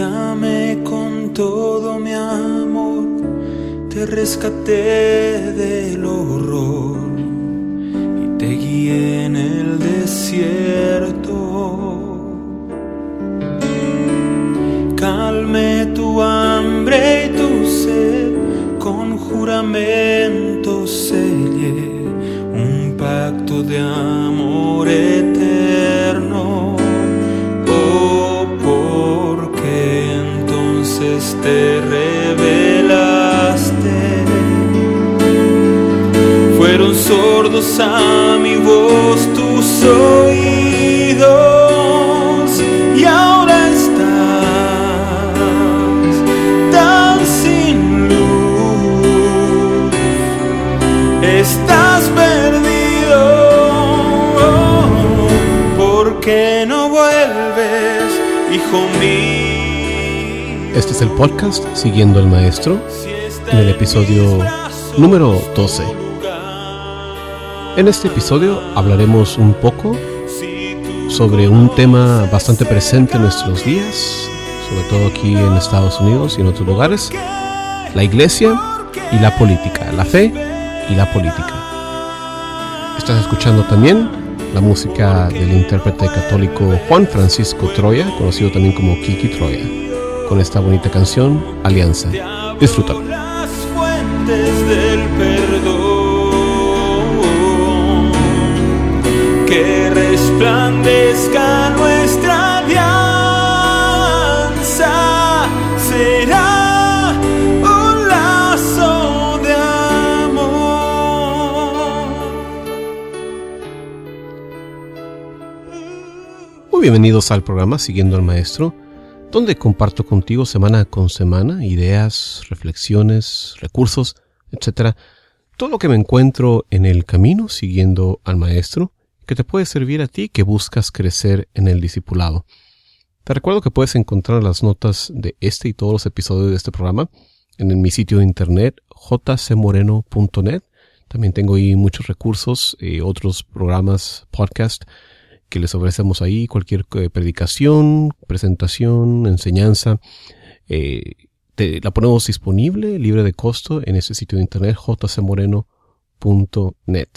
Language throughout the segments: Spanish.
te con todo mi amor, te rescaté del horror y te guié en el desierto. Calme tu hambre y tu sed, con sordos a mi voz tus oídos y ahora estás tan sin luz. Estás perdido. ¿Por qué no vuelves, hijo mío? Este es el podcast Siguiendo al Maestro, en el episodio número 12. En este episodio hablaremos un poco sobre un tema bastante presente en nuestros días, sobre todo aquí en Estados Unidos y en otros lugares, la iglesia y la política, la fe y la política. Estás escuchando también la música del intérprete católico Juan Francisco Troya, conocido también como Kiki Troya, con esta bonita canción Alianza. Disfrútalo. Resplandezca nuestra alianza. Será un lazo de amor. Muy bienvenidos al programa Siguiendo al Maestro, donde comparto contigo semana con semana ideas, reflexiones, recursos, etcétera, todo lo que me encuentro en el camino siguiendo al Maestro, que te puede servir a ti que buscas crecer en el discipulado. Te recuerdo que puedes encontrar las notas de este y todos los episodios de este programa en mi sitio de internet jcmoreno.net. También tengo ahí muchos recursos, eh, otros programas, podcast que les ofrecemos ahí, cualquier eh, predicación, presentación, enseñanza. eh, la ponemos disponible, libre de costo, en ese sitio de internet jcmoreno.net.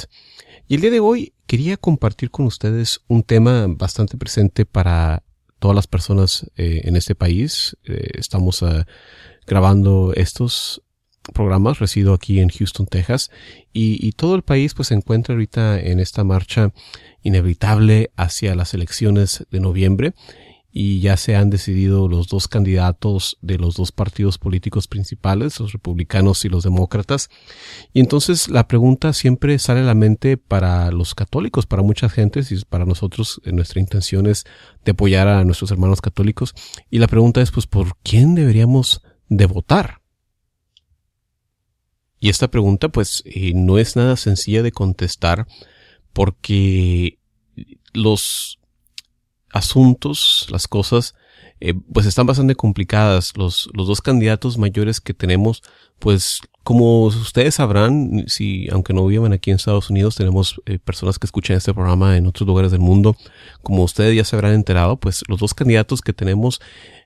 Y el día de hoy quería compartir con ustedes un tema bastante presente para todas las personas eh, en este país. Eh, estamos ah, grabando estos programas, resido aquí en Houston, Texas, y, y todo el país pues se encuentra ahorita en esta marcha inevitable hacia las elecciones de noviembre y ya se han decidido los dos candidatos de los dos partidos políticos principales, los republicanos y los demócratas. Y entonces la pregunta siempre sale a la mente para los católicos, para mucha gente, y para nosotros eh, nuestra intención es de apoyar a nuestros hermanos católicos. Y la pregunta es pues ¿por quién deberíamos de votar? Y esta pregunta pues eh, no es nada sencilla de contestar porque los asuntos, las cosas, eh, pues están bastante complicadas. Los, los dos candidatos mayores que tenemos, pues como ustedes sabrán, si aunque no vivan aquí en Estados Unidos, tenemos eh, personas que escuchan este programa en otros lugares del mundo. Como ustedes ya se habrán enterado, pues los dos candidatos que tenemos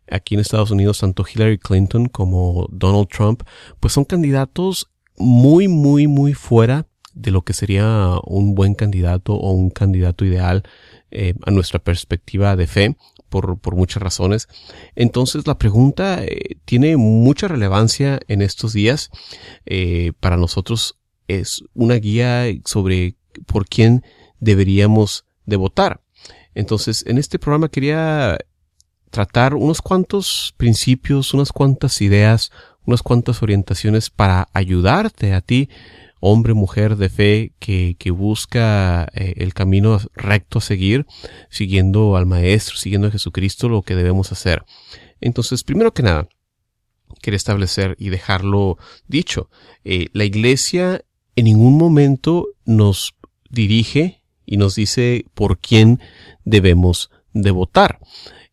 aquí en Estados Unidos, tanto Hillary Clinton como Donald Trump, pues son candidatos muy, muy, muy fuera de lo que sería un buen candidato o un candidato ideal eh, a nuestra perspectiva de fe por, por muchas razones. Entonces la pregunta eh, tiene mucha relevancia en estos días. Eh, para nosotros es una guía sobre por quién deberíamos de votar. Entonces en este programa quería tratar unos cuantos principios, unas cuantas ideas, unas cuantas orientaciones para ayudarte a ti hombre, mujer de fe que, que busca eh, el camino recto a seguir, siguiendo al Maestro, siguiendo a Jesucristo, lo que debemos hacer. Entonces, primero que nada, quería establecer y dejarlo dicho. Eh, la iglesia en ningún momento nos dirige y nos dice por quién debemos de votar.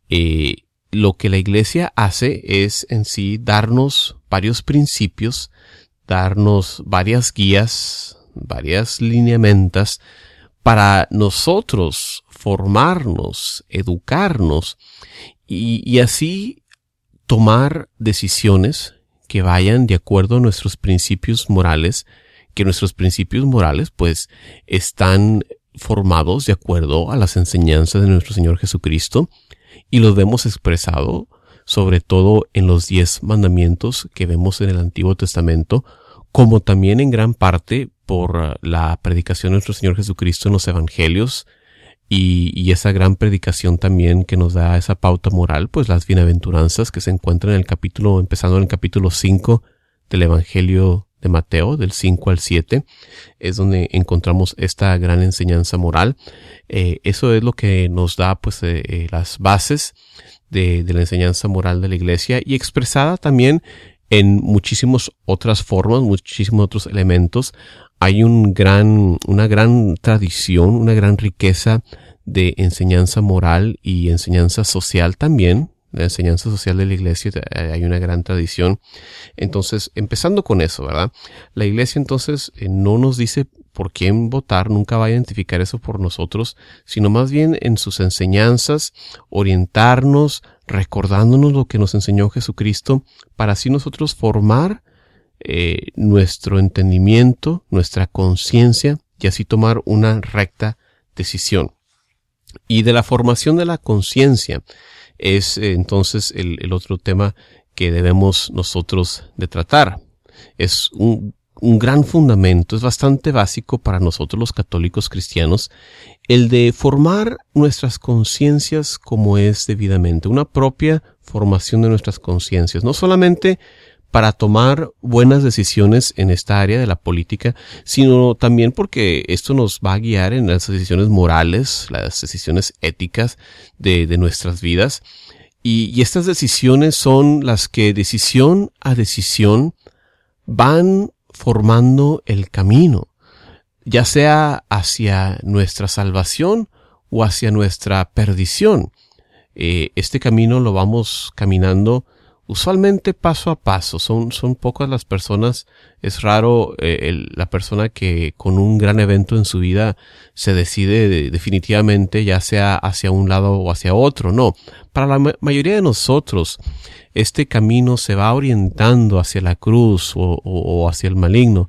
Eh, lo que la iglesia hace es en sí darnos varios principios, darnos varias guías, varias lineamentas para nosotros formarnos, educarnos y, así tomar decisiones que vayan de acuerdo a nuestros principios morales, que nuestros principios morales pues están formados de acuerdo a las enseñanzas de nuestro Señor Jesucristo y los vemos expresado sobre todo en los diez mandamientos que vemos en el Antiguo Testamento, como también en gran parte por la predicación de nuestro Señor Jesucristo en los Evangelios y, esa gran predicación también que nos da esa pauta moral, pues las bienaventuranzas que se encuentran en el capítulo, empezando en el capítulo 5 del Evangelio de Mateo, del 5 al 7, es donde encontramos esta gran enseñanza moral. Eh, eso es lo que nos da pues eh, eh, las bases de, la enseñanza moral de la iglesia y expresada también en muchísimas otras formas, muchísimos otros elementos. Hay un gran, una gran tradición, una gran riqueza de enseñanza moral y enseñanza social también, la enseñanza social de la iglesia, eh, hay una gran tradición. Entonces, empezando con eso, ¿verdad? La iglesia entonces eh, no nos dice por quién votar, nunca va a identificar eso por nosotros, sino más bien en sus enseñanzas, orientarnos, recordándonos lo que nos enseñó Jesucristo, para así nosotros formar eh, nuestro entendimiento, nuestra conciencia y así tomar una recta decisión. Y de la formación de la conciencia, es eh, entonces el, otro tema que debemos nosotros de tratar. Es un, un gran fundamento, es bastante básico para nosotros los católicos cristianos, el de formar nuestras conciencias como es debidamente, una propia formación de nuestras conciencias, no solamente para tomar buenas decisiones en esta área de la política, sino también porque esto nos va a guiar en las decisiones morales, las decisiones éticas de, nuestras vidas. Y, y estas decisiones son las que decisión a decisión van formando el camino, ya sea hacia nuestra salvación o hacia nuestra perdición. Eh, este camino lo vamos caminando usualmente paso a paso. Son, son pocas las personas, es raro eh, la persona que con un gran evento en su vida se decide definitivamente ya sea hacia un lado o hacia otro. No, para la mayoría de nosotros este camino se va orientando hacia la cruz o, o hacia el maligno,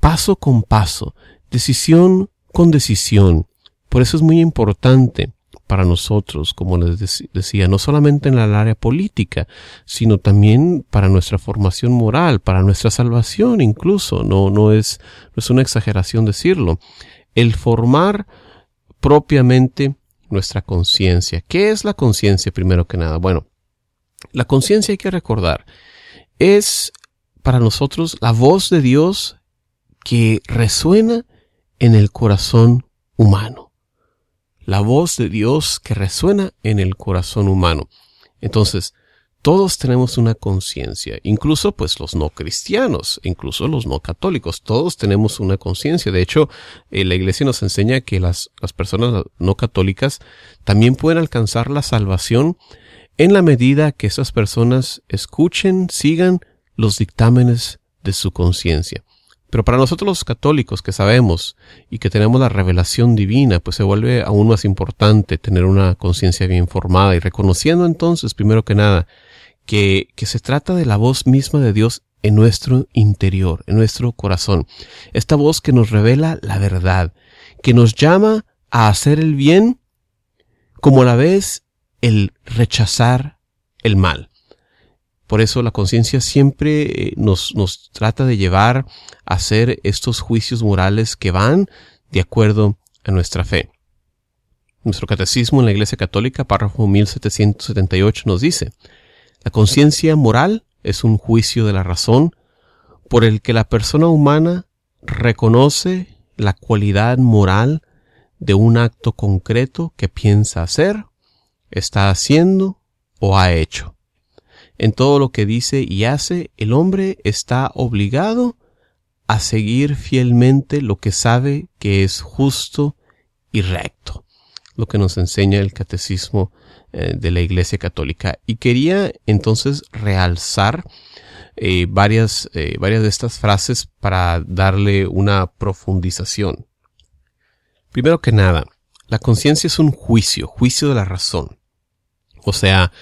paso con paso, decisión con decisión. Por eso es muy importante para nosotros, como les decía, no solamente en el área política, sino también para nuestra formación moral, para nuestra salvación incluso. No, no es, no es una exageración decirlo. El formar propiamente nuestra conciencia. ¿Qué es la conciencia primero que nada? Bueno, la conciencia hay que recordar es para nosotros la voz de Dios que resuena en el corazón humano la voz de Dios que resuena en el corazón humano. Entonces, todos tenemos una conciencia, incluso pues los no cristianos, incluso los no católicos, todos tenemos una conciencia. De hecho, eh, la iglesia nos enseña que las, las personas no católicas también pueden alcanzar la salvación en la medida que esas personas escuchen, sigan los dictámenes de su conciencia. Pero para nosotros los católicos que sabemos y que tenemos la revelación divina, pues se vuelve aún más importante tener una conciencia bien formada y reconociendo entonces, primero que nada, que, que se trata de la voz misma de Dios en nuestro interior, en nuestro corazón. Esta voz que nos revela la verdad, que nos llama a hacer el bien, como a la vez el rechazar el mal. Por eso la conciencia siempre eh, nos, nos trata de llevar a hacer estos juicios morales que van de acuerdo a nuestra fe. Nuestro catecismo en la Iglesia Católica, párrafo 1778, nos dice, la conciencia moral es un juicio de la razón por el que la persona humana reconoce la cualidad moral de un acto concreto que piensa hacer, está haciendo o ha hecho en todo lo que dice y hace, el hombre está obligado a seguir fielmente lo que sabe que es justo y recto, lo que nos enseña el catecismo eh, de la Iglesia Católica. Y quería entonces realzar eh, varias, eh, varias de estas frases para darle una profundización. Primero que nada, la conciencia es un juicio, juicio de la razón. O sea,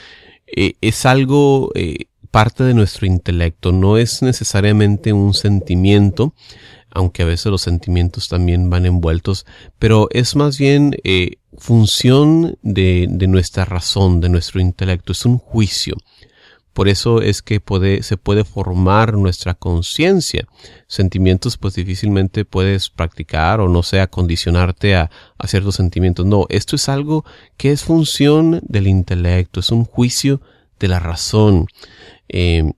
eh, es algo eh, parte de nuestro intelecto, no es necesariamente un sentimiento, aunque a veces los sentimientos también van envueltos, pero es más bien eh, función de, de, nuestra razón, de nuestro intelecto, es un juicio. Por eso es que se puede formar nuestra conciencia. Sentimientos pues difícilmente puedes practicar o no sea condicionarte a, a ciertos sentimientos. No, esto es algo que es función del intelecto, es un juicio de la razón, eh,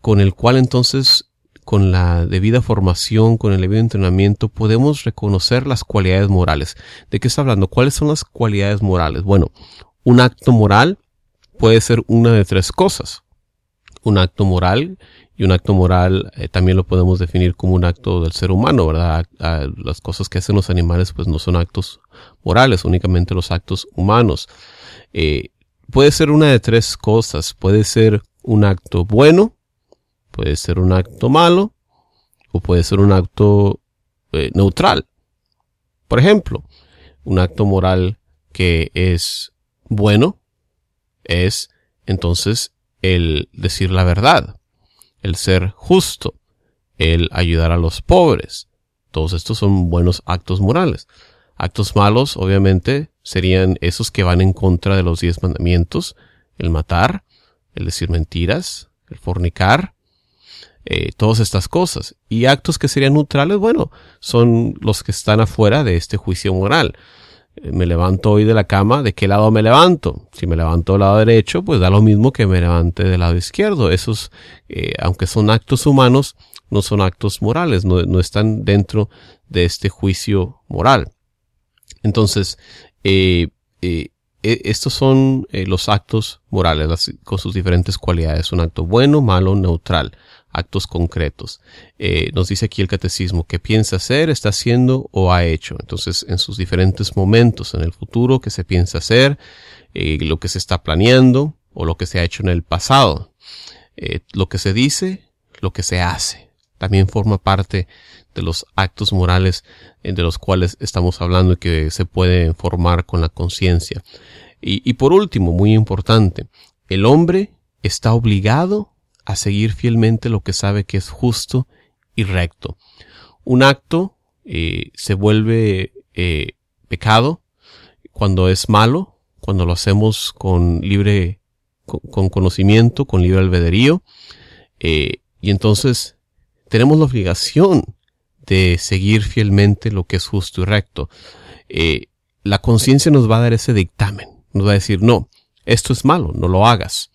con el cual entonces con la debida formación, con el debido entrenamiento, podemos reconocer las cualidades morales. ¿De qué está hablando? ¿Cuáles son las cualidades morales? Bueno, un acto moral puede ser una de tres cosas. Un acto moral, y un acto moral eh, también lo podemos definir como un acto del ser humano, ¿verdad? las cosas que hacen los animales pues no son actos morales, únicamente los actos humanos. Eh, puede ser una de tres cosas. Puede ser un acto bueno, Puede ser un acto malo o puede ser un acto eh, neutral. Por ejemplo, un acto moral que es bueno es entonces el decir la verdad, el ser justo, el ayudar a los pobres. Todos estos son buenos actos morales. Actos malos, obviamente, serían esos que van en contra de los diez mandamientos, el matar, el decir mentiras, el fornicar, eh, todas estas cosas. Y actos que serían neutrales, bueno, son los que están afuera de este juicio moral. Me levanto hoy de la cama, ¿de qué lado me levanto? Si me levanto del lado derecho, pues da lo mismo que me levante del lado izquierdo. Esos, eh, aunque son actos humanos, no son actos morales, no, no están dentro de este juicio moral. Entonces, eh, eh, e, estos son los actos morales con sus diferentes cualidades. Un acto bueno, malo, neutral actos concretos. Eh, nos dice aquí el catecismo que piensa hacer, está haciendo o ha hecho. Entonces, en sus diferentes momentos en el futuro que se piensa hacer, eh, lo que se está planeando o lo que se ha hecho en el pasado. Eh, lo que se dice, lo que se hace. También forma parte de los actos morales de los cuales estamos hablando y que se puede formar con la conciencia. Y, y por último, muy importante, el hombre está obligado a seguir fielmente lo que sabe que es justo y recto. Un acto eh, se vuelve eh, pecado cuando es malo, cuando lo hacemos con libre, con, conocimiento, con libre albedrío, eh, y entonces tenemos la obligación de seguir fielmente lo que es justo y recto. la conciencia nos va a dar ese dictamen, nos va a decir, no, esto es malo, no lo hagas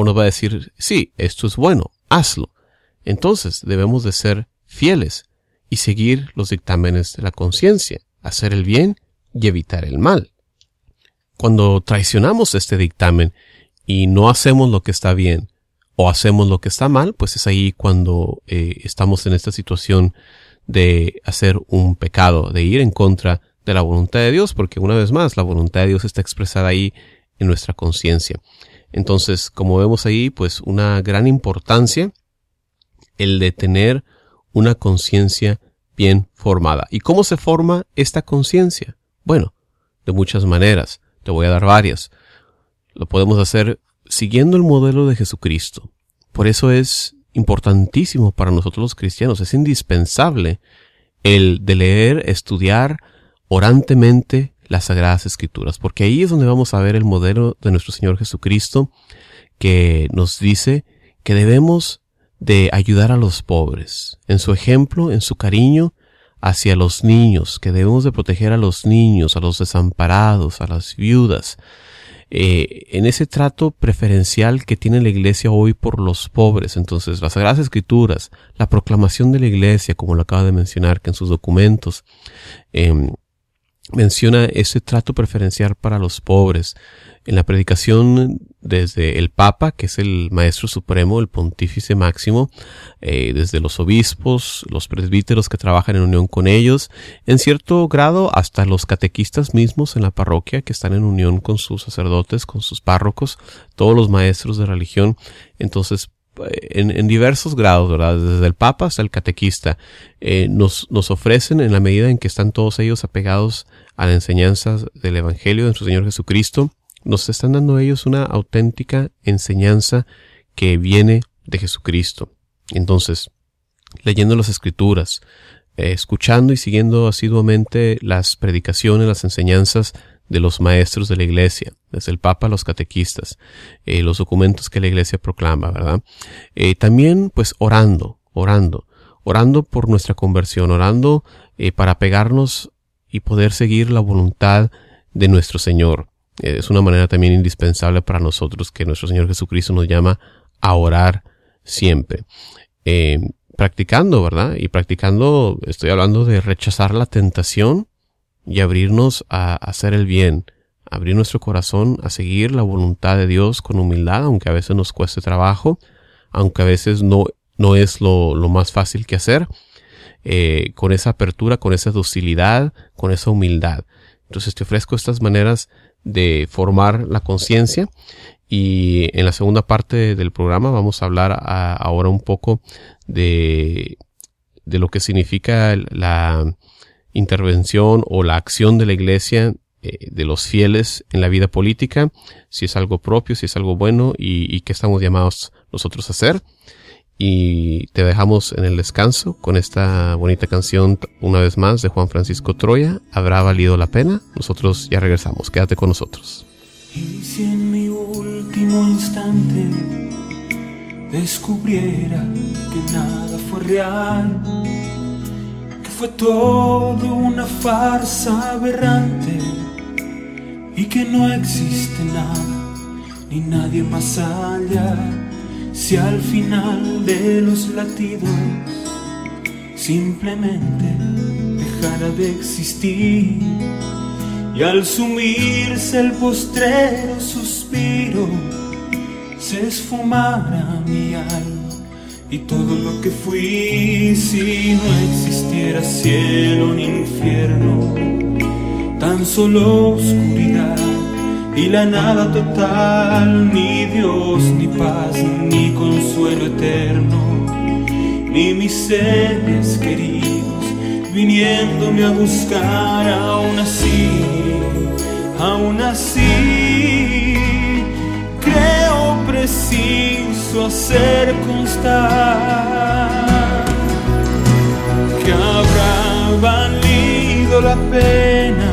o nos va a decir, sí, esto es bueno, hazlo. Entonces debemos de ser fieles y seguir los dictámenes de la conciencia, hacer el bien y evitar el mal. Cuando traicionamos este dictamen y no hacemos lo que está bien o hacemos lo que está mal, pues es ahí cuando eh, estamos en esta situación de hacer un pecado, de ir en contra de la voluntad de Dios, porque una vez más la voluntad de Dios está expresada ahí en nuestra conciencia. Entonces, como vemos ahí, pues una gran importancia el de tener una conciencia bien formada. ¿Y cómo se forma esta conciencia? Bueno, de muchas maneras. Te voy a dar varias. Lo podemos hacer siguiendo el modelo de Jesucristo. Por eso es importantísimo para nosotros los cristianos, es indispensable el de leer, estudiar orantemente las Sagradas Escrituras, porque ahí es donde vamos a ver el modelo de nuestro Señor Jesucristo que nos dice que debemos de ayudar a los pobres, en su ejemplo, en su cariño hacia los niños, que debemos de proteger a los niños, a los desamparados, a las viudas, eh, en ese trato preferencial que tiene la iglesia hoy por los pobres. Entonces, las Sagradas Escrituras, la proclamación de la iglesia, como lo acaba de mencionar, que en sus documentos, eh, menciona ese trato preferencial para los pobres. En la predicación desde el Papa, que es el Maestro Supremo, el Pontífice Máximo, eh, desde los obispos, los presbíteros que trabajan en unión con ellos, en cierto grado hasta los catequistas mismos en la parroquia que están en unión con sus sacerdotes, con sus párrocos, todos los maestros de religión. Entonces, en, diversos grados, ¿verdad? Desde el Papa hasta el catequista, eh, nos, nos ofrecen en la medida en que están todos ellos apegados a la enseñanza del Evangelio de nuestro Señor Jesucristo, nos están dando ellos una auténtica enseñanza que viene de Jesucristo. Entonces, leyendo las escrituras, eh, escuchando y siguiendo asiduamente las predicaciones, las enseñanzas de los maestros de la iglesia, desde el Papa a los catequistas, eh, los documentos que la iglesia proclama, ¿verdad? Eh, también, pues, orando, orando, orando por nuestra conversión, orando para pegarnos y poder seguir la voluntad de nuestro Señor. es una manera también indispensable para nosotros que nuestro Señor Jesucristo nos llama a orar siempre practicando, ¿verdad? Y practicando, estoy hablando de rechazar la tentación y abrirnos a hacer el bien, abrir nuestro corazón a seguir la voluntad de Dios con humildad, aunque a veces nos cueste trabajo, aunque a veces no, no es lo, lo más fácil que hacer, eh, con esa apertura, con esa docilidad, con esa humildad. Entonces te ofrezco estas maneras de formar la conciencia y en la segunda parte del programa vamos a hablar ahora un poco de, de lo que significa la intervención o la acción de la iglesia eh, de los fieles en la vida política, si es algo propio, si es algo bueno y, y qué estamos llamados nosotros a hacer. Y te dejamos en el descanso con esta bonita canción una vez más de Juan Francisco Troya. ¿Habrá valido la pena? Nosotros ya regresamos. Quédate con nosotros. Y si en mi último instante descubriera que nada fue real, fue todo una farsa aberrante y que no existe nada ni nadie más allá, si al final de los latidos simplemente dejara de existir y al sumirse el postrero suspiro, se esfumara mi alma y todo lo que fui si no existiera cielo ni infierno, tan solo oscuridad y la nada total, ni Dios, ni paz, ni consuelo eterno, ni mis seres queridos viniéndome a buscar aún así aún así creo preciso hacer constar que habrá valido la pena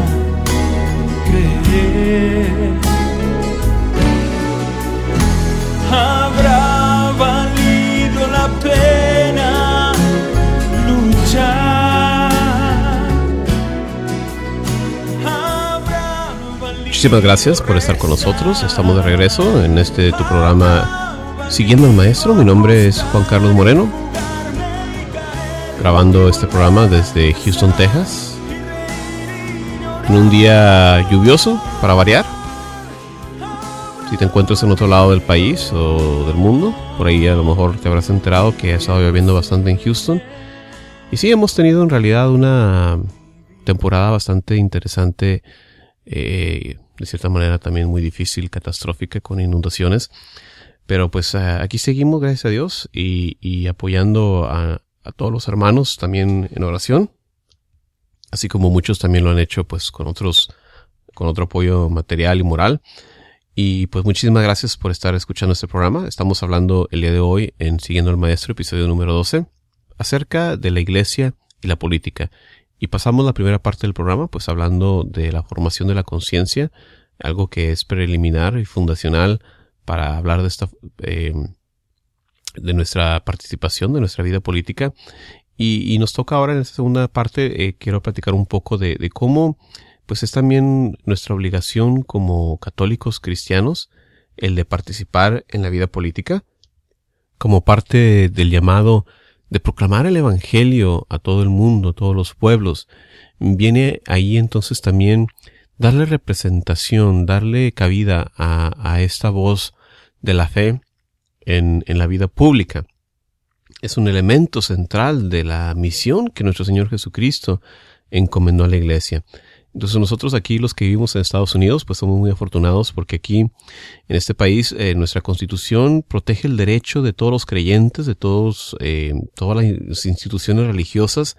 creer. Habrá valido la pena luchar. Muchísimas gracias por estar con nosotros. Estamos de regreso en este tu programa Siguiendo al Maestro. Mi nombre es Juan Carlos Moreno, grabando este programa desde Houston, Texas. En un día lluvioso, para variar. Si te encuentras en otro lado del país o del mundo, por ahí a lo mejor te habrás enterado que ha estado lloviendo bastante en Houston. Y sí, hemos tenido en realidad una temporada bastante interesante eh, de cierta manera también muy difícil, catastrófica, con inundaciones. Pero pues eh, aquí seguimos, gracias a Dios, y, apoyando a, todos los hermanos también en oración, así como muchos también lo han hecho pues con otros, con otro apoyo material y moral. Y pues muchísimas gracias por estar escuchando este programa. Estamos hablando el día de hoy en Siguiendo al Maestro, episodio número 12, acerca de la iglesia y la política. Y pasamos la primera parte del programa, pues hablando de la formación de la conciencia, algo que es preliminar y fundacional para hablar de esta, eh, de nuestra participación, de nuestra vida política. Y, nos toca ahora en esta segunda parte, eh, quiero platicar un poco de, cómo, pues es también nuestra obligación como católicos cristianos el de participar en la vida política, como parte del llamado de proclamar el Evangelio a todo el mundo, a todos los pueblos. Viene ahí entonces también darle representación, darle cabida a esta voz de la fe en, en la vida pública. Es un elemento central de la misión que nuestro Señor Jesucristo encomendó a la iglesia. Entonces nosotros aquí los que vivimos en Estados Unidos pues somos muy afortunados porque aquí en este país eh, nuestra constitución protege el derecho de todos los creyentes, de todos, eh, todas las instituciones religiosas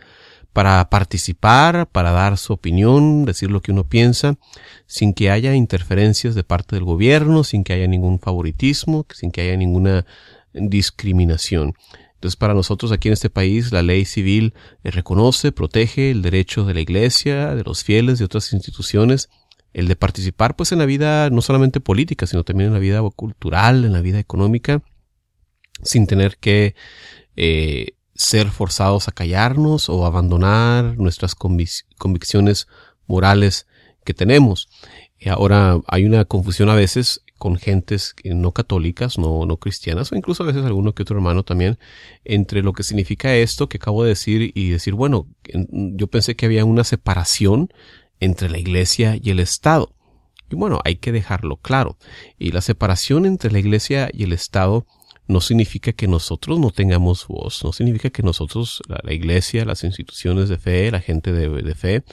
para participar, para dar su opinión, decir lo que uno piensa, sin que haya interferencias de parte del gobierno, sin que haya ningún favoritismo, sin que haya ninguna discriminación. Entonces, para nosotros aquí en este país, la ley civil eh, reconoce, protege el derecho de la iglesia, de los fieles, de otras instituciones, el de participar pues en la vida no solamente política, sino también en la vida cultural, en la vida económica, sin tener que eh, ser forzados a callarnos o abandonar nuestras convicciones morales que tenemos. ahora hay una confusión a veces con gentes no católicas, no, no cristianas, o incluso a veces alguno que otro hermano también, entre lo que significa esto que acabo de decir y decir, bueno, yo pensé que había una separación entre la iglesia y el Estado. Y bueno, hay que dejarlo claro. Y la separación entre la iglesia y el Estado no significa que nosotros no tengamos voz, no significa que nosotros, la, iglesia, las instituciones de fe, la gente de, de, fe,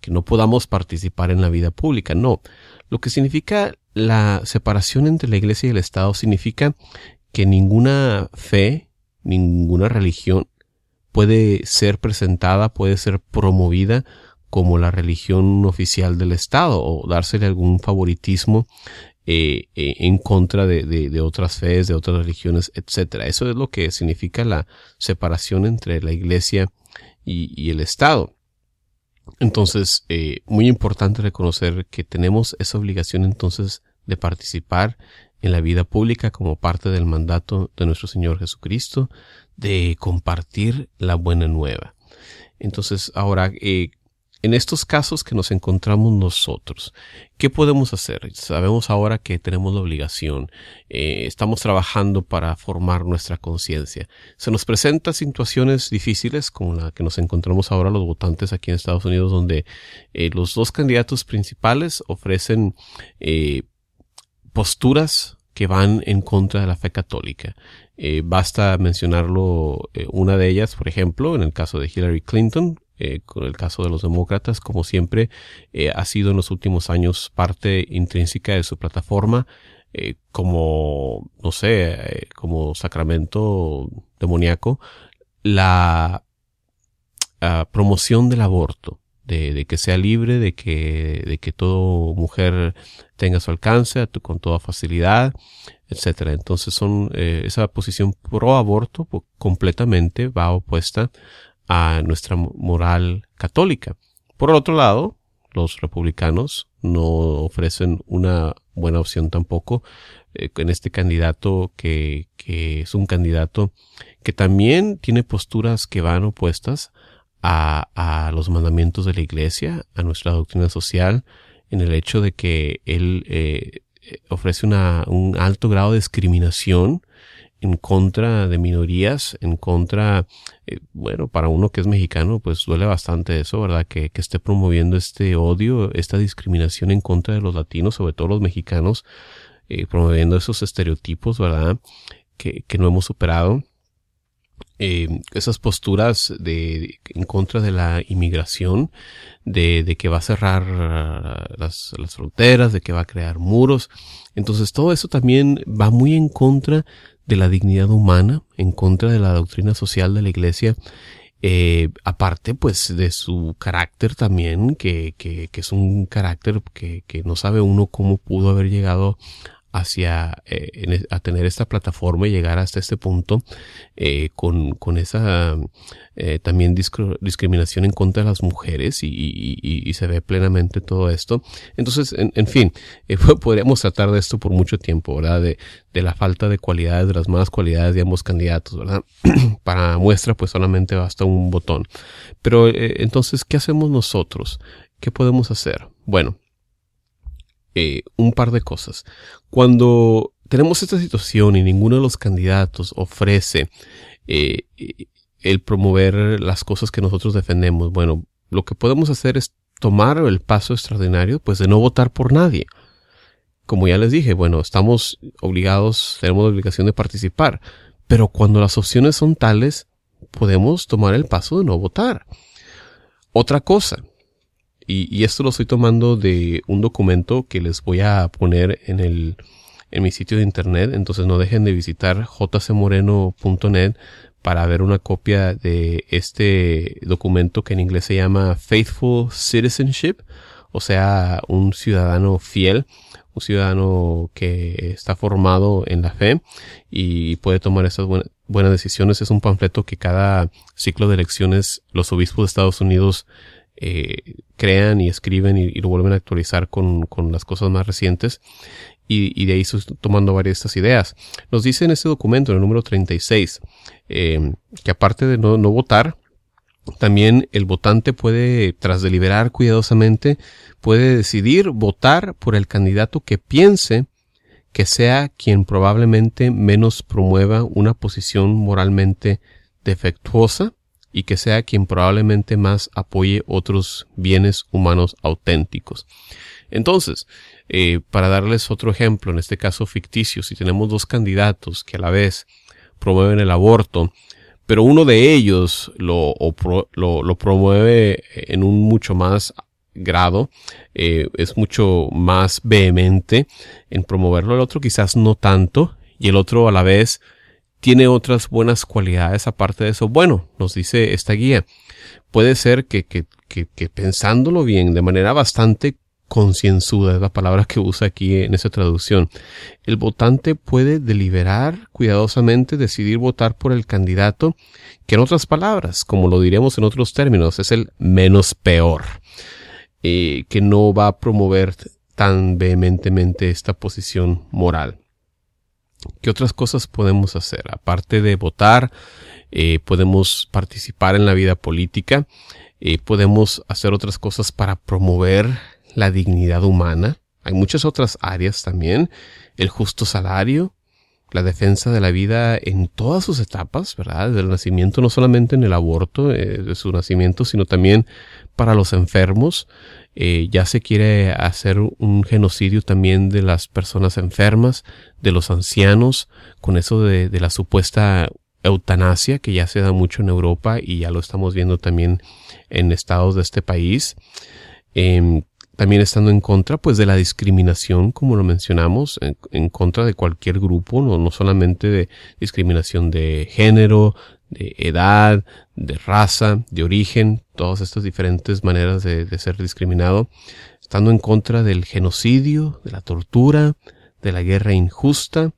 que no podamos participar en la vida pública. No. Lo que significa la separación entre la iglesia y el Estado significa que ninguna fe, ninguna religión puede ser presentada, puede ser promovida como la religión oficial del Estado o dársele algún favoritismo eh, eh, en contra de, otras fees, de otras religiones, etcétera. Eso es lo que significa la separación entre la Iglesia y, el Estado. Entonces, eh, muy importante reconocer que tenemos esa obligación entonces de participar en la vida pública como parte del mandato de nuestro Señor Jesucristo, de compartir la buena nueva. Entonces, ahora, en estos casos que nos encontramos nosotros, ¿qué podemos hacer? Sabemos ahora que tenemos la obligación, eh, estamos trabajando para formar nuestra conciencia. Se nos presentan situaciones difíciles como la que nos encontramos ahora los votantes aquí en Estados Unidos, donde eh, los dos candidatos principales ofrecen eh, posturas que van en contra de la fe católica. basta mencionarlo, una de ellas, por ejemplo, en el caso de Hillary Clinton, eh, con el caso de los demócratas, como siempre, eh, ha sido en los últimos años parte intrínseca de su plataforma, eh, como, no sé, como sacramento demoníaco, la ah, promoción del aborto. De, que sea libre, de que, de que toda mujer tenga su alcance con toda facilidad, etcétera. Entonces son esa posición pro aborto pues, completamente va opuesta a nuestra moral católica. Por otro lado, los republicanos no ofrecen una buena opción tampoco eh, en este candidato que, que, es un candidato que también tiene posturas que van opuestas a, a, los mandamientos de la iglesia, a nuestra doctrina social, en el hecho de que él eh, ofrece una, un alto grado de discriminación en contra de minorías, en contra, eh, bueno, para uno que es mexicano, pues duele bastante eso, ¿verdad? Que, que, esté promoviendo este odio, esta discriminación en contra de los latinos, sobre todo los mexicanos, eh, promoviendo esos estereotipos, ¿verdad? Que, que no hemos superado. Eh, esas posturas de, en contra de la inmigración, de, de que va a cerrar las, las, fronteras, de que va a crear muros. Entonces todo eso también va muy en contra de la dignidad humana, en contra de la doctrina social de la iglesia, eh, aparte pues de su carácter también, que, que, que es un carácter que, que no sabe uno cómo pudo haber llegado hacia eh, a tener esta plataforma y llegar hasta este punto eh, con, con, esa eh, también discriminación en contra de las mujeres y, y, y, se ve plenamente todo esto. Entonces, en, en fin, eh, podríamos tratar de esto por mucho tiempo, ¿verdad? De, de la falta de cualidades, de las malas cualidades de ambos candidatos, ¿verdad? Para muestra, pues solamente basta un botón. Pero eh, entonces, ¿qué hacemos nosotros? ¿Qué podemos hacer? Bueno, eh, un par de cosas. Cuando tenemos esta situación y ninguno de los candidatos ofrece eh, el promover las cosas que nosotros defendemos, bueno, lo que podemos hacer es tomar el paso extraordinario, pues de no votar por nadie. Como ya les dije, bueno, estamos obligados, tenemos la obligación de participar, pero cuando las opciones son tales, podemos tomar el paso de no votar. Otra cosa, y, esto lo estoy tomando de un documento que les voy a poner en el en mi sitio de internet, entonces no dejen de visitar jcmoreno.net para ver una copia de este documento que en inglés se llama Faithful Citizenship, o sea, un ciudadano fiel, un ciudadano que está formado en la fe y puede tomar esas buenas, decisiones. Es un panfleto que cada ciclo de elecciones los obispos de Estados Unidos eh, crean y escriben y, lo vuelven a actualizar con, con las cosas más recientes y, de ahí tomando varias de estas ideas. Nos dice en este documento, en el número 36, eh, que aparte de no, no votar, también el votante puede, tras deliberar cuidadosamente, puede decidir votar por el candidato que piense que sea quien probablemente menos promueva una posición moralmente defectuosa y que sea quien probablemente más apoye otros bienes humanos auténticos. Entonces, eh, para darles otro ejemplo, en este caso ficticio, si tenemos dos candidatos que a la vez promueven el aborto, pero uno de ellos lo, lo, promueve en un mucho más grado, eh, es mucho más vehemente en promoverlo, el otro quizás no tanto, y el otro a la vez tiene otras buenas cualidades aparte de eso. Bueno, nos dice esta guía, puede ser que, que, que, que pensándolo bien, de manera bastante concienzuda, es la palabra que usa aquí en esa traducción. El votante puede deliberar cuidadosamente, decidir votar por el candidato que en otras palabras, como lo diremos en otros términos, es el menos peor, eh, que no va a promover tan vehementemente esta posición moral. ¿Qué otras cosas podemos hacer? Aparte de votar, eh, podemos participar en la vida política, eh, podemos hacer otras cosas para promover la dignidad humana. Hay muchas otras áreas también. El justo salario, la defensa de la vida en todas sus etapas, ¿verdad? Desde el nacimiento, no solamente en el aborto, eh, de su nacimiento, sino también para los enfermos. Eh, ya se quiere hacer un genocidio también de las personas enfermas, de los ancianos, con eso de, de la supuesta eutanasia que ya se da mucho en Europa y ya lo estamos viendo también en estados de este país. Eh, también estando en contra pues de la discriminación, como lo mencionamos, en, contra de cualquier grupo, no, no solamente de discriminación de género, de edad, de raza, de origen, todas estas diferentes maneras de, ser discriminado, estando en contra del genocidio, de la tortura, de la guerra injusta,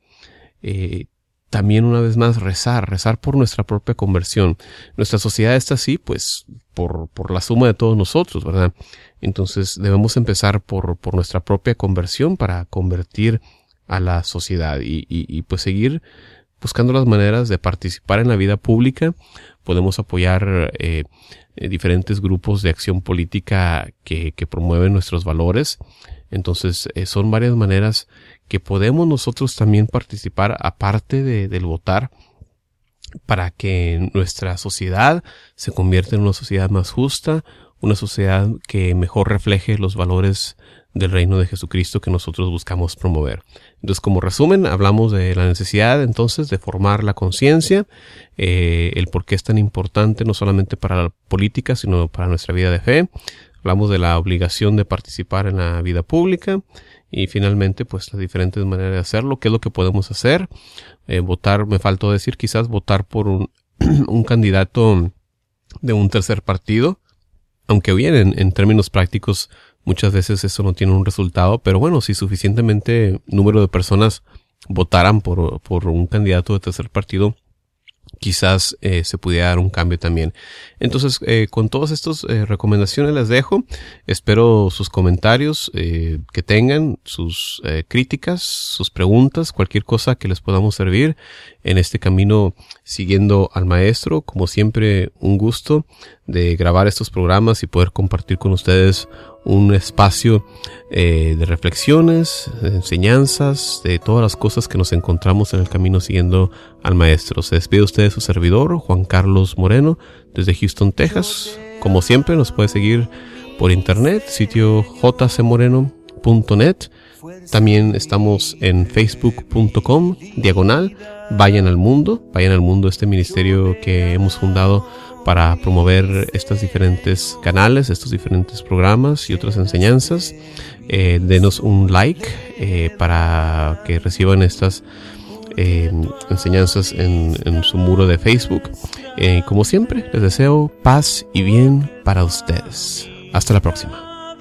eh, también una vez más rezar, rezar por nuestra propia conversión. Nuestra sociedad está así, pues, por, por la suma de todos nosotros, ¿verdad? Entonces debemos empezar por, por nuestra propia conversión para convertir a la sociedad y, y, pues seguir buscando las maneras de participar en la vida pública. Podemos apoyar eh, eh, diferentes grupos de acción política que, promueven nuestros valores. Entonces eh, son varias maneras que podemos nosotros también participar aparte de, del votar para que nuestra sociedad se convierta en una sociedad más justa, una sociedad que mejor refleje los valores del reino de Jesucristo que nosotros buscamos promover. Entonces, como resumen, hablamos de la necesidad entonces de formar la conciencia, eh, el por qué es tan importante no solamente para la política, sino para nuestra vida de fe. Hablamos de la obligación de participar en la vida pública y finalmente pues las diferentes maneras de hacerlo, qué es lo que podemos hacer, eh, votar, me faltó decir quizás votar por un, candidato de un tercer partido, aunque bien en, en, términos prácticos muchas veces eso no tiene un resultado, pero bueno, si suficientemente número de personas votaran por, por un candidato de tercer partido, quizás eh, se pudiera dar un cambio también. Entonces, eh, con todas estas eh, recomendaciones les dejo. Espero sus comentarios que tengan, sus críticas, sus preguntas, cualquier cosa que les podamos servir en este camino siguiendo al maestro. Como siempre, un gusto de grabar estos programas y poder compartir con ustedes un espacio eh, de reflexiones, de enseñanzas, de todas las cosas que nos encontramos en el camino siguiendo al Maestro. Se despide usted de su servidor, Juan Carlos Moreno, desde Houston, Texas. Como siempre, nos puede seguir por internet, sitio jcmoreno.net. También estamos en facebook.com, diagonal, vayan al mundo, vayan al mundo, este ministerio que hemos fundado para promover estos diferentes canales, estos diferentes programas y otras enseñanzas. Eh, denos un like eh, para que reciban estas enseñanzas en, su muro de Facebook. Eh, como siempre, les deseo paz y bien para ustedes. Hasta la próxima.